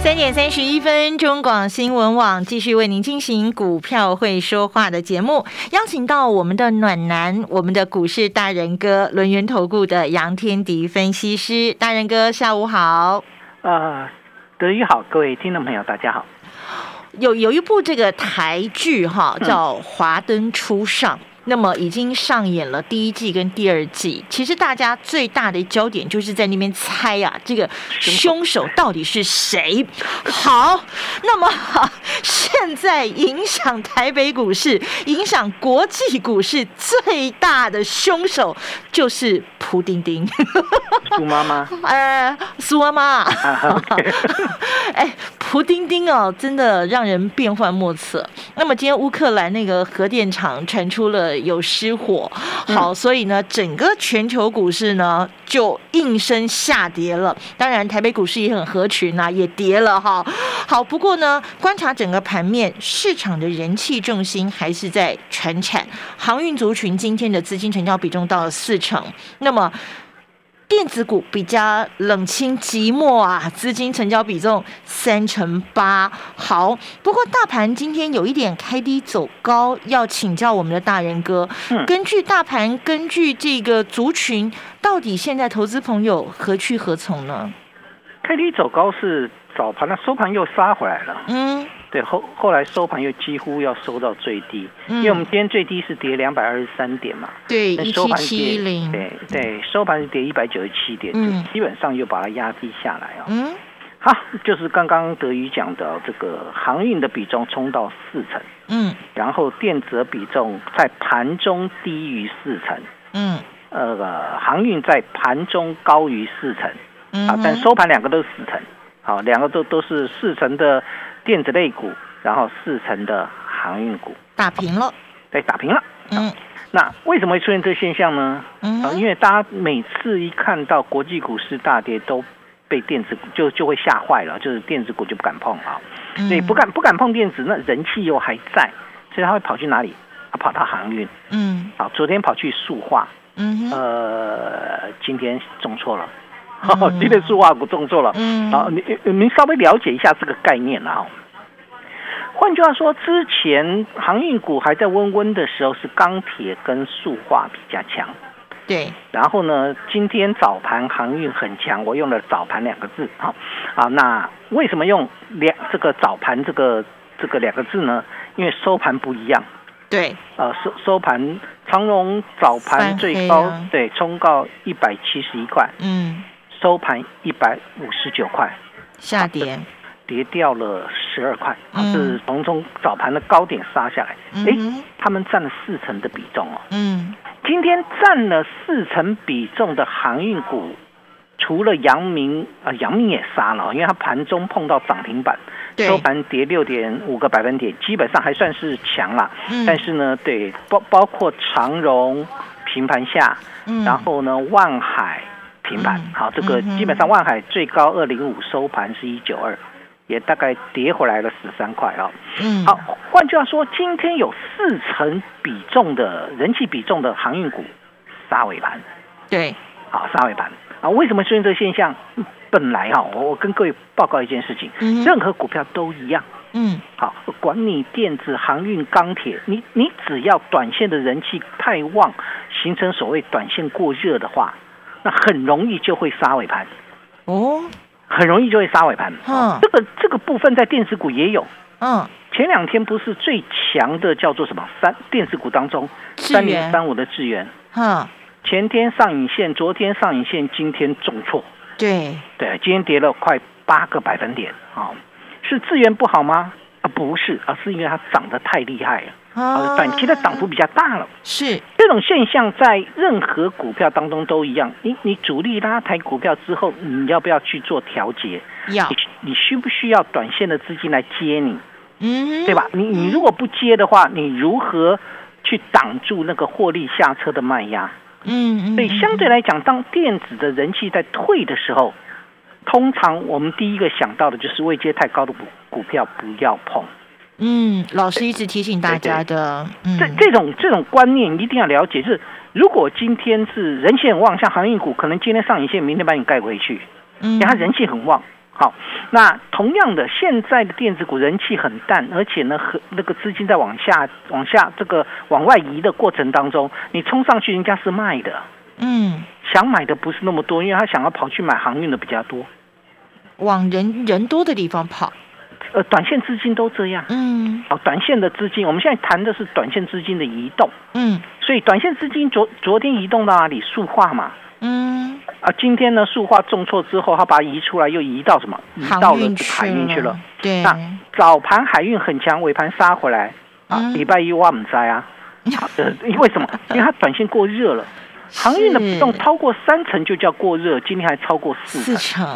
三点三十一分，中广新闻网继续为您进行股票会说话的节目，邀请到我们的暖男，我们的股市大人哥，轮源投顾的杨天迪分析师，大人哥，下午好。呃，德语好，各位听众朋友，大家好。有有一部这个台剧哈，叫《华灯初上》。那么已经上演了第一季跟第二季，其实大家最大的焦点就是在那边猜啊，这个凶手到底是谁？好，那么 现在影响台北股市、影响国际股市最大的凶手就是蒲丁丁，苏妈妈，呃，苏妈妈，哎，蒲丁丁哦，真的让人变幻莫测。那么今天乌克兰那个核电厂传出了。有失火，好，所以呢，整个全球股市呢就应声下跌了。当然，台北股市也很合群呐，也跌了哈。好，不过呢，观察整个盘面，市场的人气重心还是在船产、航运族群。今天的资金成交比重到了四成，那么。电子股比较冷清寂寞啊，资金成交比重三成八。好，不过大盘今天有一点开低走高，要请教我们的大人哥。根据大盘，根据这个族群，到底现在投资朋友何去何从呢？开低走高是早盘，的收盘又杀回来了。嗯。对后后来收盘又几乎要收到最低，因为我们今天最低是跌两百二十三点嘛，对，一七七零，对对，收盘是跌一百九十七点，嗯，基本上又把它压低下来啊，嗯，好，就是刚刚德宇讲的这个航运的比重冲到四成，嗯，然后电子比重在盘中低于四成，嗯，呃，航运在盘中高于四成，啊，但收盘两个都是四成，好，两个都都是四成的。电子类股，然后四成的航运股打平了，对，打平了。嗯，那为什么会出现这个现象呢？嗯，因为大家每次一看到国际股市大跌，都被电子股就就会吓坏了，就是电子股就不敢碰啊。所以不敢不敢碰电子，那人气又还在，所以他会跑去哪里？他跑到航运。嗯，好，昨天跑去塑化。嗯，呃，今天中错了。今天塑化股中错了。嗯，好，你您稍微了解一下这个概念啊。换句话说，之前航运股还在温温的时候，是钢铁跟塑化比较强。对。然后呢，今天早盘航运很强，我用了“早盘”两个字。好，啊，那为什么用两这个“早盘”这个这个两个字呢？因为收盘不一样。对。呃，收收盘，长荣早盘最高对冲到一百七十一块。嗯。收盘一百五十九块，下跌，跌掉了十二块，是从中早盘的高点杀下来。哎，他们占了四成的比重哦。嗯，今天占了四成比重的航运股，除了阳明啊，阳明也杀了，因为它盘中碰到涨停板，收盘跌六点五个百分点，基本上还算是强了。但是呢，对包包括长荣平盘下，然后呢，万海。平盘，好，这个基本上万海最高二零五收盘是一九二，也大概跌回来了十三块啊。嗯，好，换句话说，今天有四成比重的人气比重的航运股杀尾盘，对，好杀尾盘啊。为什么出现这个现象？本来哈，我跟各位报告一件事情，任何股票都一样，嗯，好，管你电子、航运、钢铁，你你只要短线的人气太旺，形成所谓短线过热的话。那很容易就会杀尾盘，哦，很容易就会杀尾盘。嗯，这个这个部分在电子股也有。嗯，前两天不是最强的叫做什么三电子股当中三零三五的智源。嗯，前天上影线，昨天上影线，今天重挫。对对，今天跌了快八个百分点。啊，是智源不好吗？啊，不是，而是因为它涨得太厉害了。啊，短期的涨幅比较大了，是这种现象在任何股票当中都一样。你你主力拉抬股票之后，你要不要去做调节？要。你你需不需要短线的资金来接你？嗯，对吧？你你如果不接的话，你如何去挡住那个获利下车的卖压。嗯，所以相对来讲，当电子的人气在退的时候，通常我们第一个想到的就是位阶太高的股股票不要碰。嗯，老师一直提醒大家的，嗯。这这种这种观念一定要了解。是如果今天是人气很旺，像航运股，可能今天上影线，明天把你盖回去，嗯，它人气很旺。好，那同样的，现在的电子股人气很淡，而且呢，和那个资金在往下、往下这个往外移的过程当中，你冲上去，人家是卖的，嗯，想买的不是那么多，因为他想要跑去买航运的比较多，往人人多的地方跑，呃，短线资金都这样，嗯，哦，短线的资金，我们现在谈的是短线资金的移动，嗯，所以短线资金昨昨天移动到哪里？塑化嘛。嗯。啊，今天呢，塑化重挫之后，它把它移出来，又移到什么？移到了海运去了。对，那早盘海运很强，尾盘杀回来。啊。礼拜一我们在啊，呃，为什么？因为它短线过热了，航运的比重超过三成就叫过热，今天还超过四成，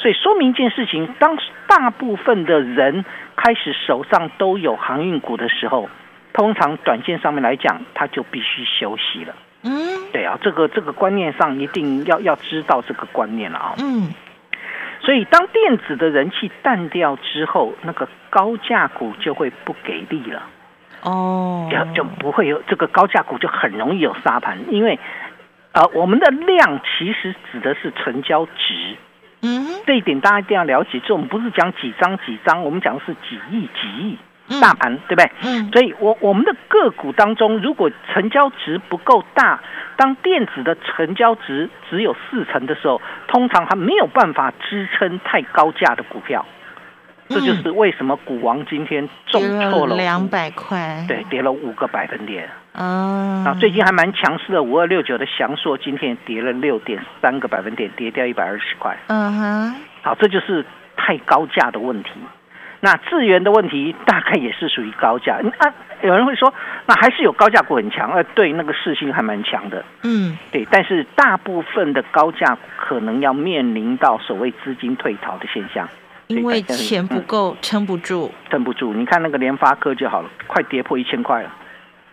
所以说明一件事情：当大部分的人开始手上都有航运股的时候，通常短线上面来讲，他就必须休息了。嗯，对啊，这个这个观念上一定要要知道这个观念了啊。嗯，所以当电子的人气淡掉之后，那个高价股就会不给力了。哦，就就不会有这个高价股就很容易有沙盘，因为呃，我们的量其实指的是成交值。嗯，这一点大家一定要了解。这我们不是讲几张几张，我们讲的是几亿几亿。大盘对不对？嗯，所以，我我们的个股当中，如果成交值不够大，当电子的成交值只有四成的时候，通常还没有办法支撑太高价的股票。这就是为什么股王今天重挫了两百块，对，跌了五个百分点。哦，那最近还蛮强势的五二六九的翔硕今天跌了六点三个百分点，跌掉一百二十块。嗯哼，好，这就是太高价的问题。那资源的问题大概也是属于高价，啊，有人会说，那还是有高价股很强，呃，对，那个市性还蛮强的，嗯，对，但是大部分的高价可能要面临到所谓资金退潮的现象，因为钱不够，撑不住，撑不住。你看那个联发科就好了，快跌破一千块了，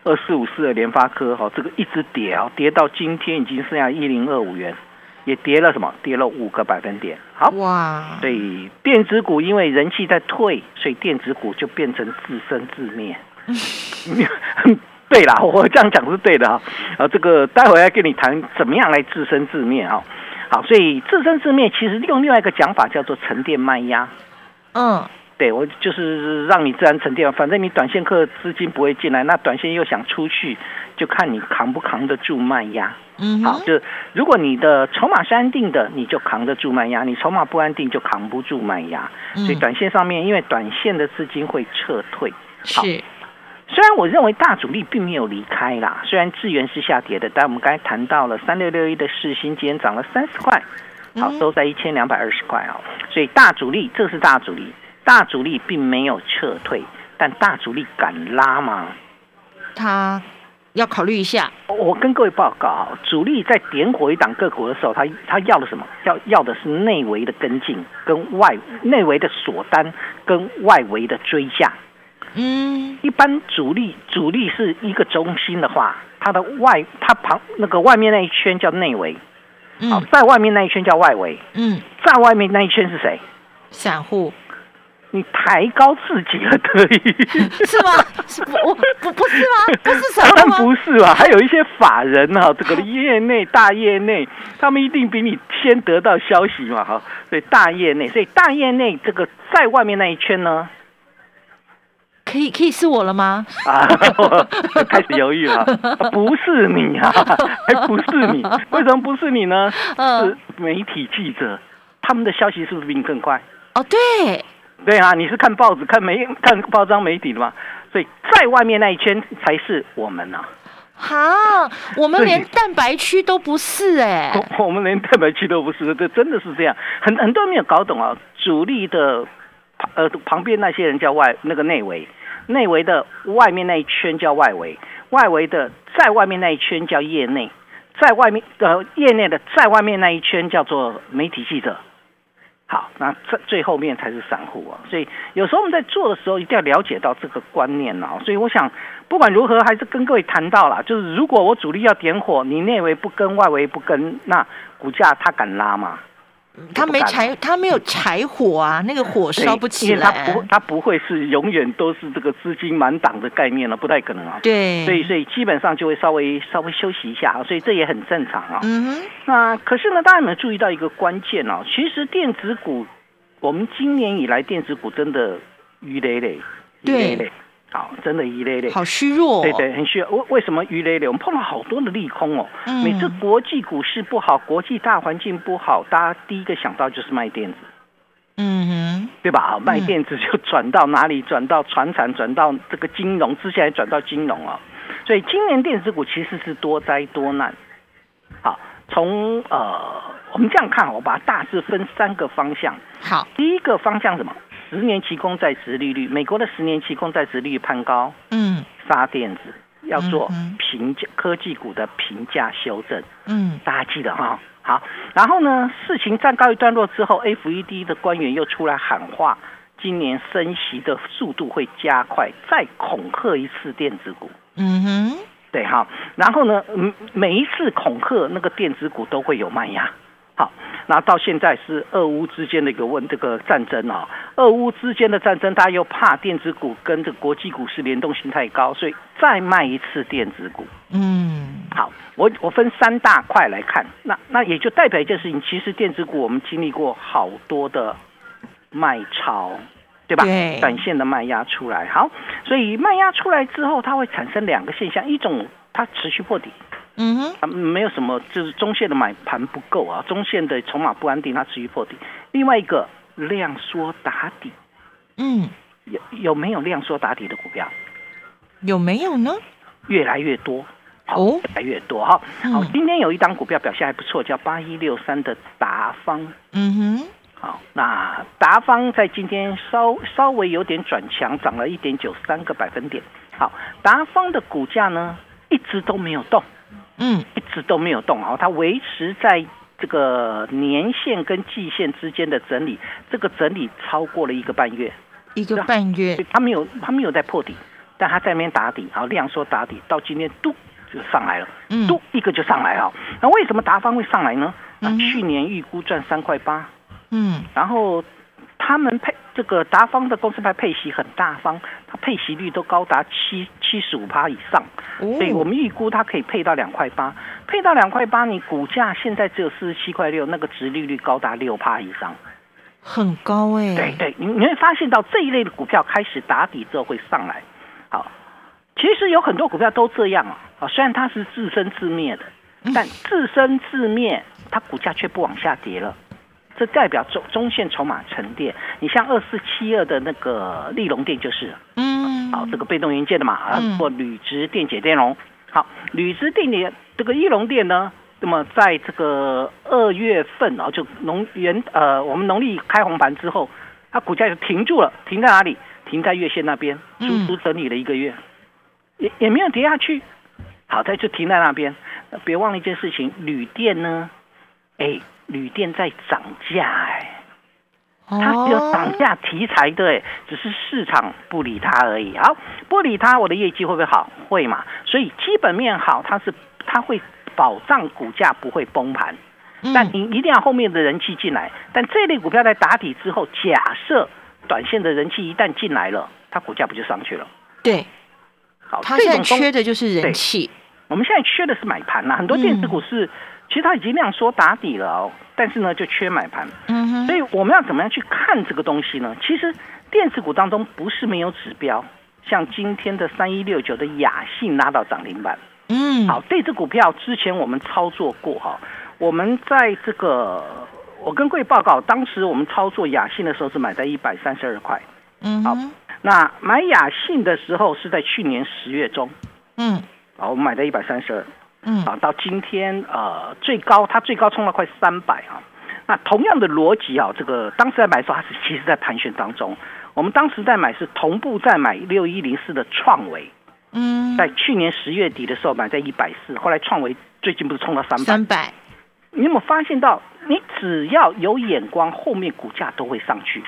二四五四的联发科，哈，这个一直跌啊，跌到今天已经剩下一零二五元。也跌了什么？跌了五个百分点。好哇，对，电子股因为人气在退，所以电子股就变成自生自灭。对啦，我这样讲是对的啊。啊，这个待会要跟你谈怎么样来自生自灭啊。好，所以自生自灭其实用另外一个讲法叫做沉淀卖压。嗯。对，我就是让你自然沉淀，反正你短线客资金不会进来，那短线又想出去，就看你扛不扛得住卖压。嗯，好，就如果你的筹码是安定的，你就扛得住卖压；你筹码不安定，就扛不住卖压。所以短线上面，因为短线的资金会撤退。是，虽然我认为大主力并没有离开啦，虽然资源是下跌的，但我们刚才谈到了三六六一的市新今天涨了三十块，好，收在一千两百二十块啊。所以大主力，这是大主力。大主力并没有撤退，但大主力敢拉吗？他要考虑一下。我跟各位报告，主力在点火一档个股的时候，他他要的什么？要要的是内围的跟进，跟外内围的锁单，跟外围的追价。嗯，一般主力主力是一个中心的话，它的外它旁那个外面那一圈叫内围，好，在外面那一圈叫外围。嗯，在外面那一圈是谁？散户。你抬高自己了，可以是吗？是不？我不不是吗？不是什么当然不是吧？还有一些法人哈，这个业内大业内，他们一定比你先得到消息嘛，哈。所以大业内，所以大业内这个在外面那一圈呢，可以可以是我了吗？啊，开始犹豫了，不是你啊，还不是你？为什么不是你呢？是媒体记者，他们的消息是不是比你更快？哦，对。对啊，你是看报纸、看媒、看报章媒体的嘛？所以在外面那一圈才是我们呐。哈，我们连蛋白区都不是哎。我们连蛋白区都不是，这真的是这样。很很多人没有搞懂啊。主力的呃旁边那些人叫外那个内围，内围的外面那一圈叫外围，外围的在外面那一圈叫业内，在外面呃业内的在外面那一圈叫做媒体记者。好，那这最后面才是散户啊。所以有时候我们在做的时候，一定要了解到这个观念哦。所以我想，不管如何，还是跟各位谈到了，就是如果我主力要点火，你内围不跟，外围不跟，那股价它敢拉吗？他没柴，他没有柴火啊，那个火烧不起来。他不，他不会是永远都是这个资金满档的概念了，不太可能啊。对，所以所以基本上就会稍微稍微休息一下啊，所以这也很正常啊。嗯哼。那可是呢，大家有没有注意到一个关键哦？其实电子股，我们今年以来电子股真的鱼累累，鱼累累。好，真的一累累，好虚弱，对对，很虚弱。为为什么鱼累累？我们碰到好多的利空哦。每次国际股市不好，国际大环境不好，大家第一个想到就是卖电子，嗯哼，对吧？卖电子就转到哪里？转到船产，转到这个金融，之前还转到金融啊。所以今年电子股其实是多灾多难。好，从呃，我们这样看，我把它大致分三个方向。好，第一个方向什么？十年期公债值利率，美国的十年期公债值利率攀高，嗯，杀电子要做评价科技股的评价修正，嗯，大家记得哈，好，然后呢，事情暂告一段落之后，FED 的官员又出来喊话，今年升息的速度会加快，再恐吓一次电子股，嗯哼，对哈，然后呢，嗯，每一次恐吓那个电子股都会有卖压。好，那到现在是俄乌之间的一个问这个战争啊，俄乌之间的战争，大家又怕电子股跟这国际股市联动性太高，所以再卖一次电子股。嗯，好，我我分三大块来看，那那也就代表一件事情，其实电子股我们经历过好多的卖超，对吧？对，短线的卖压出来，好，所以卖压出来之后，它会产生两个现象，一种它持续破底。嗯哼，啊，没有什么，就是中线的买盘不够啊，中线的筹码不安定，它持续破底。另外一个量缩打底，嗯，有有没有量缩打底的股票？有没有呢？越来越多，哦，越来越多哈。好，今天有一档股票表现还不错，叫八一六三的达方。嗯哼，好，那达方在今天稍稍微有点转强，涨了一点九三个百分点。好，达方的股价呢一直都没有动。嗯，一直都没有动啊，它维持在这个年线跟季线之间的整理，这个整理超过了一个半月，一个半月，它没有它没有在破底，但它在那边打底，然后量缩打底，到今天嘟就上来了，嘟一个就上来了。那为什么达方会上来呢？那去年预估赚三块八，嗯，然后。他们配这个达方的公司派配息很大方，它配息率都高达七七十五趴以上，所以我们预估它可以配到两块八，配到两块八，你股价现在只有四十七块六，那个值利率高达六趴以上，很高哎。对对，你你会发现到这一类的股票开始打底之后会上来，好，其实有很多股票都这样啊，啊，虽然它是自生自灭的，但自生自灭，它股价却不往下跌了。这代表中中线筹码沉淀，你像二四七二的那个利隆电就是，嗯，好，这个被动元件的嘛，啊，或铝质电解电容，好，铝质电解这个翼龙电呢，那么在这个二月份啊，就农元呃，我们农历开红盘之后，它股价就停住了，停在哪里？停在月线那边，足足整理了一个月，也也没有跌下去，好，它就停在那边。别忘了一件事情，铝电呢，哎。铝电在涨价哎，它是有涨价题材的哎，只是市场不理它而已。好，不理它，我的业绩会不会好？会嘛？所以基本面好，它是它会保障股价不会崩盘。但你一定要后面的人气进来。但这类股票在打底之后，假设短线的人气一旦进来了，它股价不就上去了？对，好，它现在缺的就是人气。我们现在缺的是买盘呐，很多电子股是。其实它已经量缩打底了哦，但是呢就缺买盘，嗯哼，所以我们要怎么样去看这个东西呢？其实电子股当中不是没有指标，像今天的三一六九的雅信拉到涨停板，嗯，好，这只股票之前我们操作过哈，我们在这个我跟各位报告，当时我们操作雅信的时候是买在一百三十二块，嗯，好，那买雅信的时候是在去年十月中，嗯，好，我们买在一百三十二。嗯。啊，到今天呃最高它最高冲了快三百啊，那同样的逻辑啊，这个当时在买的时候它是其实在盘旋当中，我们当时在买是同步在买六一零四的创维，嗯，在去年十月底的时候买在一百四，后来创维最近不是冲到三百，三百，你有没有发现到，你只要有眼光，后面股价都会上去。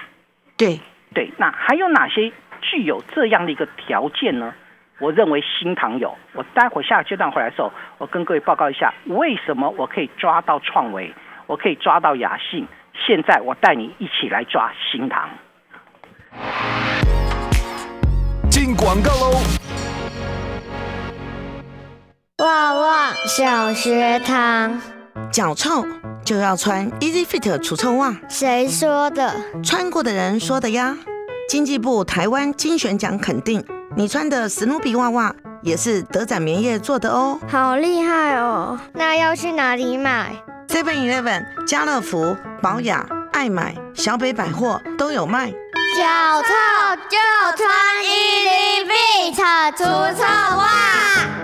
对。对，那还有哪些具有这样的一个条件呢？我认为新塘有。我待会下个阶段回来的时候，我跟各位报告一下，为什么我可以抓到创维，我可以抓到雅信。现在我带你一起来抓新塘。进广告喽！旺旺小学堂，脚臭就要穿 Easy Fit 除臭袜。谁说的？穿过的人说的呀。经济部台湾精选奖肯定，你穿的史努比娃娃也是德展棉业做的哦。好厉害哦！那要去哪里买？Seven Eleven、家乐福、宝雅、爱买、小北百货都有卖。脚臭就穿 Easy Fit 除臭袜。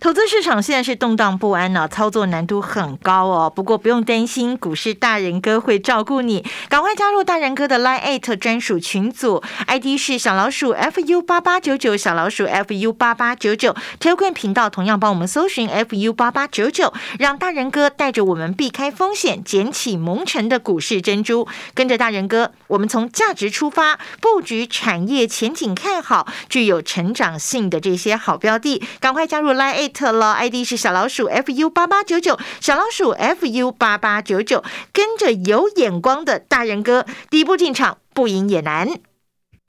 投资市场现在是动荡不安呢，操作难度很高哦。不过不用担心，股市大人哥会照顾你，赶快加入大人哥的 Line Eight 专属群组，ID 是小老鼠 fu 八八九九，小老鼠 fu 八八九九。Telegram 频道同样帮我们搜寻 fu 八八九九，让大人哥带着我们避开风险，捡起蒙尘的股市珍珠。跟着大人哥，我们从价值出发，布局产业前景看好、具有成长性的这些好标的，赶快加入 Line 特了，ID 是小老鼠 fu 八八九九，小老鼠 fu 八八九九，跟着有眼光的大人哥，第一步进场，不赢也难。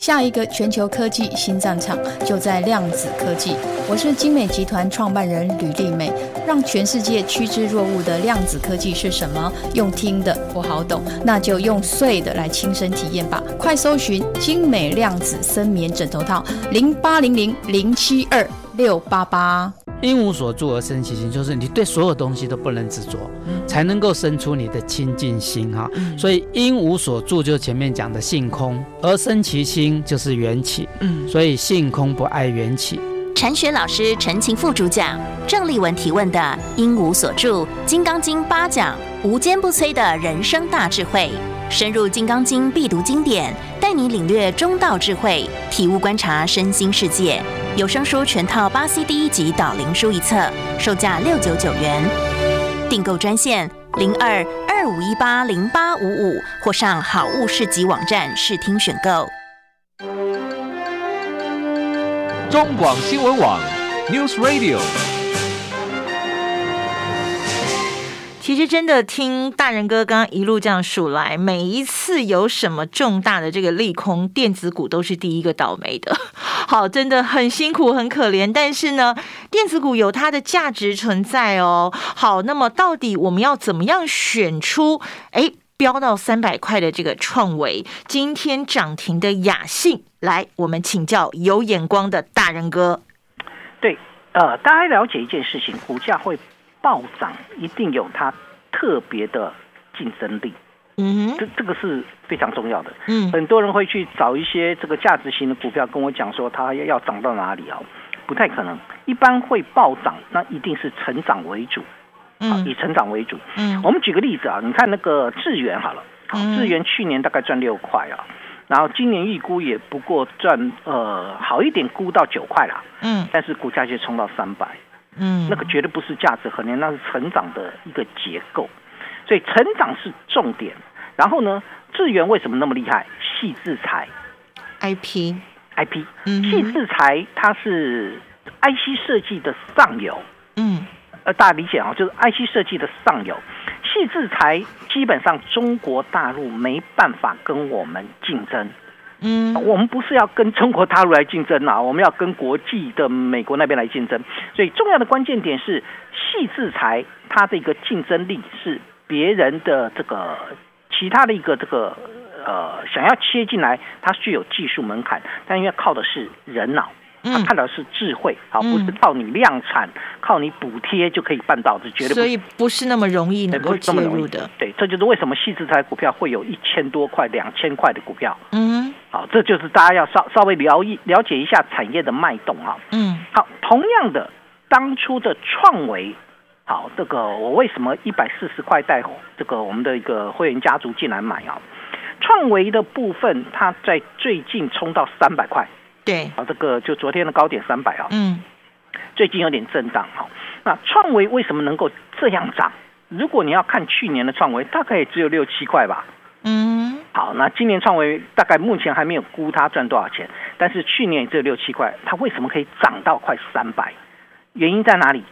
下一个全球科技新战场就在量子科技。我是精美集团创办人吕丽美，让全世界趋之若鹜的量子科技是什么？用听的不好懂，那就用碎的来亲身体验吧。快搜寻精美量子深眠枕头套，零八零零零七二六八八。因无所住而生其心，就是你对所有东西都不能执着，才能够生出你的清净心哈。所以因无所住，就前面讲的性空而生其心，就是缘起。嗯，所以性空不爱缘起。禅学老师陈情副主讲，郑丽文提问的因无所住，《金刚经》八讲，无坚不摧的人生大智慧，深入《金刚经》必读经典，带你领略中道智慧，体悟观察身心世界。有声书全套八 C 第一集导灵书一册，售价六九九元。订购专线零二二五一八零八五五，或上好物市集网站试听选购。中广新闻网，News Radio。其实真的听大人哥刚刚一路这样数来，每一次有什么重大的这个利空，电子股都是第一个倒霉的。好，真的很辛苦，很可怜。但是呢，电子股有它的价值存在哦。好，那么到底我们要怎么样选出？哎，飙到三百块的这个创维，今天涨停的雅信，来，我们请教有眼光的大人哥。对，呃，大家了解一件事情，股价会。暴涨一定有它特别的竞争力，嗯，这这个是非常重要的。嗯，很多人会去找一些这个价值型的股票，跟我讲说它要涨到哪里啊？不太可能，一般会暴涨，那一定是成长为主，嗯，以成长为主。嗯，我们举个例子啊，你看那个智源好了，智源去年大概赚六块啊，然后今年预估也不过赚呃好一点估到九块啦，嗯，但是股价却冲到三百。嗯，那个绝对不是价值衡量，那是成长的一个结构，所以成长是重点。然后呢，智源为什么那么厉害？细制裁，IP，IP，嗯，细制裁它是 IC 设计的上游，嗯，呃，大家理解啊，就是 IC 设计的上游，细制裁基本上中国大陆没办法跟我们竞争。嗯，我们不是要跟中国大陆来竞争啊，我们要跟国际的美国那边来竞争。所以重要的关键点是，细制裁它的一个竞争力是别人的这个其他的一个这个呃想要切进来，它具有技术门槛，但因为靠的是人脑，他看到是智慧，好，不是靠你量产、靠你补贴就可以办到的，绝对。所以不是那么容易能够介入的。对，这就是为什么细制材股票会有一千多块、两千块的股票。嗯，好，这就是大家要稍稍微了一了解一下产业的脉动啊。嗯，好，同样的，当初的创维，好，这个我为什么一百四十块带这个我们的一个会员家族进来买啊？创维的部分，它在最近冲到三百块。对，啊，这个就昨天的高点三百啊，嗯，最近有点震荡哈。那创维为什么能够这样涨？如果你要看去年的创维，大概也只有六七块吧。嗯，好，那今年创维大概目前还没有估它赚多少钱，但是去年只有六七块，它为什么可以涨到快三百？原因在哪里？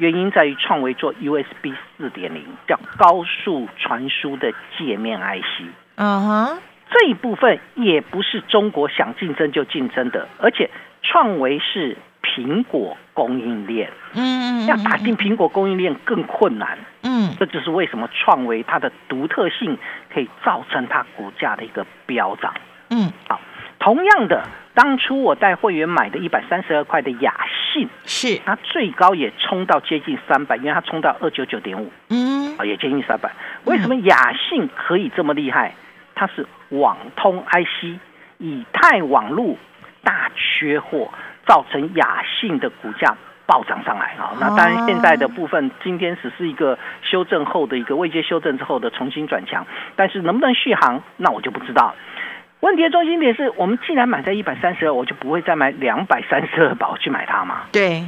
原因在于创维做 USB 四点零，叫高速传输的界面 IC。嗯哼。这一部分也不是中国想竞争就竞争的，而且创维是苹果供应链，嗯，要打进苹果供应链更困难，嗯，这就是为什么创维它的独特性可以造成它股价的一个飙涨，嗯，好，同样的，当初我带会员买的一百三十二块的雅信，是它最高也冲到接近三百，因为它冲到二九九点五，嗯，啊，也接近三百，为什么雅信可以这么厉害？它是网通 IC，以太网路大缺货，造成雅信的股价暴涨上来啊。那当然，现在的部分今天只是一个修正后的一个未接修正之后的重新转强，但是能不能续航，那我就不知道。问题的中心点是我们既然买在一百三十二，我就不会再买两百三十二宝去买它嘛？对，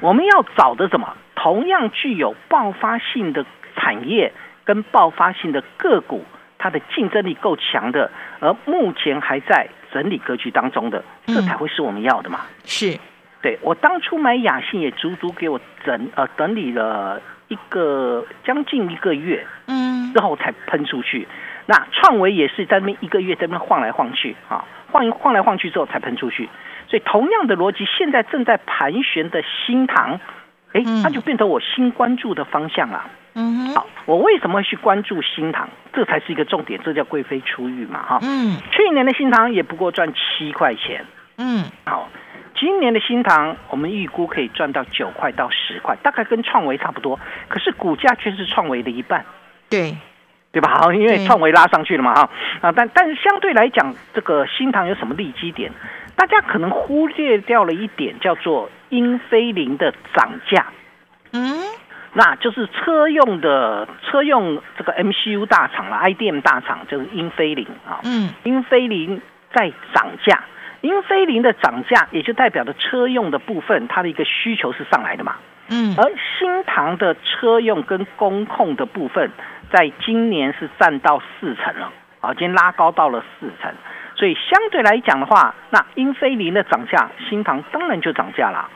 我们要找的什么？同样具有爆发性的产业跟爆发性的个股。它的竞争力够强的，而目前还在整理格局当中的，这才会是我们要的嘛？是，对我当初买雅信也足足给我整呃整理了一个将近一个月，嗯，之后才喷出去。那创维也是在那边一个月在那边晃来晃去啊，晃一晃来晃去之后才喷出去。所以同样的逻辑，现在正在盘旋的新塘，哎，它就变成我新关注的方向了。嗯，好，我为什么会去关注新塘？这才是一个重点，这叫贵妃出浴嘛，哈。嗯，去年的新塘也不过赚七块钱。嗯，好，今年的新塘我们预估可以赚到九块到十块，大概跟创维差不多。可是股价却是创维的一半。对，对吧？好，因为创维拉上去了嘛，哈。啊，但但是相对来讲，这个新塘有什么利基点？大家可能忽略掉了一点，叫做英飞凌的涨价。嗯。那就是车用的车用这个 MCU 大厂了，IDM 大厂就是英飞凌啊。嗯，英飞凌在涨价，英飞凌的涨价也就代表着车用的部分它的一个需求是上来的嘛。嗯，而新唐的车用跟工控的部分，在今年是占到四成了，啊，已经拉高到了四成，所以相对来讲的话，那英飞凌的涨价，新塘当然就涨价了。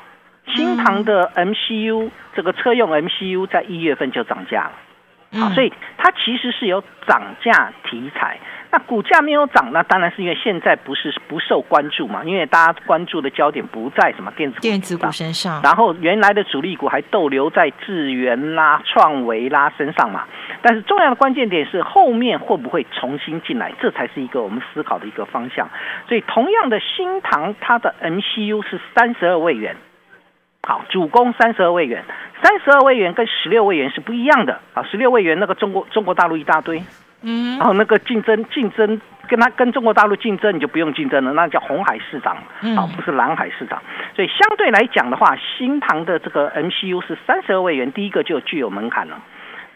新塘的 MCU 这个车用 MCU 在一月份就涨价了，啊，所以它其实是有涨价题材。那股价没有涨，那当然是因为现在不是不受关注嘛，因为大家关注的焦点不在什么电子电子股身上，然后原来的主力股还逗留在智源啦、创维啦身上嘛。但是重要的关键点是后面会不会重新进来，这才是一个我们思考的一个方向。所以同样的新唐，它的 MCU 是三十二位元。好，主攻三十二位元，三十二位元跟十六位元是不一样的啊！十六位元那个中国中国大陆一大堆，嗯，然后那个竞争竞争跟他跟中国大陆竞争，你就不用竞争了，那叫红海市场，啊，不是蓝海市场。所以相对来讲的话，新塘的这个 MCU 是三十二位元，第一个就具有门槛了。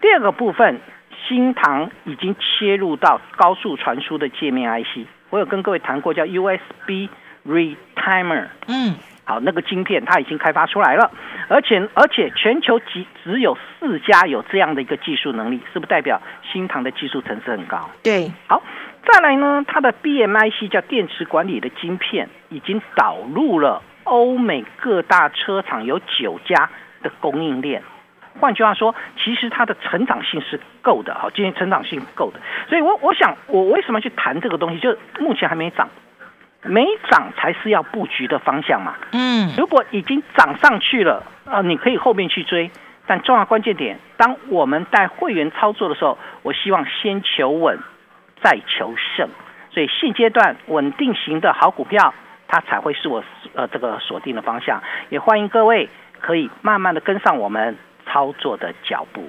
第二个部分，新唐已经切入到高速传输的界面 IC，我有跟各位谈过，叫 USB Retimer，嗯。好，那个晶片它已经开发出来了，而且而且全球只只有四家有这样的一个技术能力，是不是代表新唐的技术层次很高？对，好，再来呢，它的 BMIC 叫电池管理的晶片已经导入了欧美各大车厂有九家的供应链，换句话说，其实它的成长性是够的，好，今天成长性够的，所以我我想我为什么去谈这个东西，就目前还没涨。没涨才是要布局的方向嘛。嗯，如果已经涨上去了，啊，你可以后面去追。但重要关键点，当我们带会员操作的时候，我希望先求稳，再求胜。所以现阶段稳定型的好股票，它才会是我呃这个锁定的方向。也欢迎各位可以慢慢的跟上我们操作的脚步。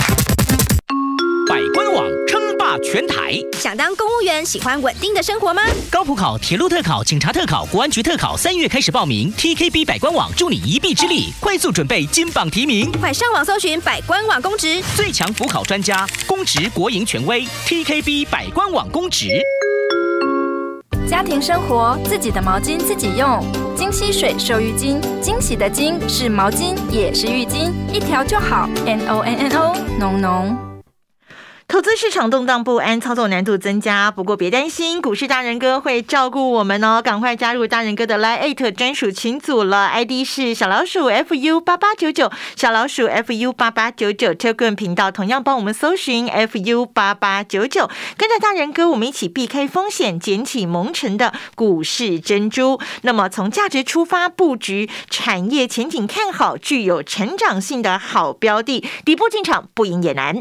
全台，想当公务员，喜欢稳定的生活吗？高普考、铁路特考、警察特考、国安局特考，三月开始报名。TKB 百官网助你一臂之力，快速准备金榜题名。快上网搜寻百官网公职，最强辅考专家，公职国营权威。TKB 百官网公职。家庭生活，自己的毛巾自己用。金溪水收浴巾，惊喜的金是毛巾，也是浴巾，一条就好。N O N N O，浓浓。投资市场动荡不安，操作难度增加。不过别担心，股市大人哥会照顾我们哦！赶快加入大人哥的 Line 专属群组了，ID 是小老鼠 fu 八八九九，小老鼠 fu 八八九九。Telegram 频道同样帮我们搜寻 fu 八八九九，跟着大人哥，我们一起避开风险，捡起蒙尘的股市珍珠。那么从价值出发布局，产业前景看好，具有成长性的好标的，底部进场不赢也难。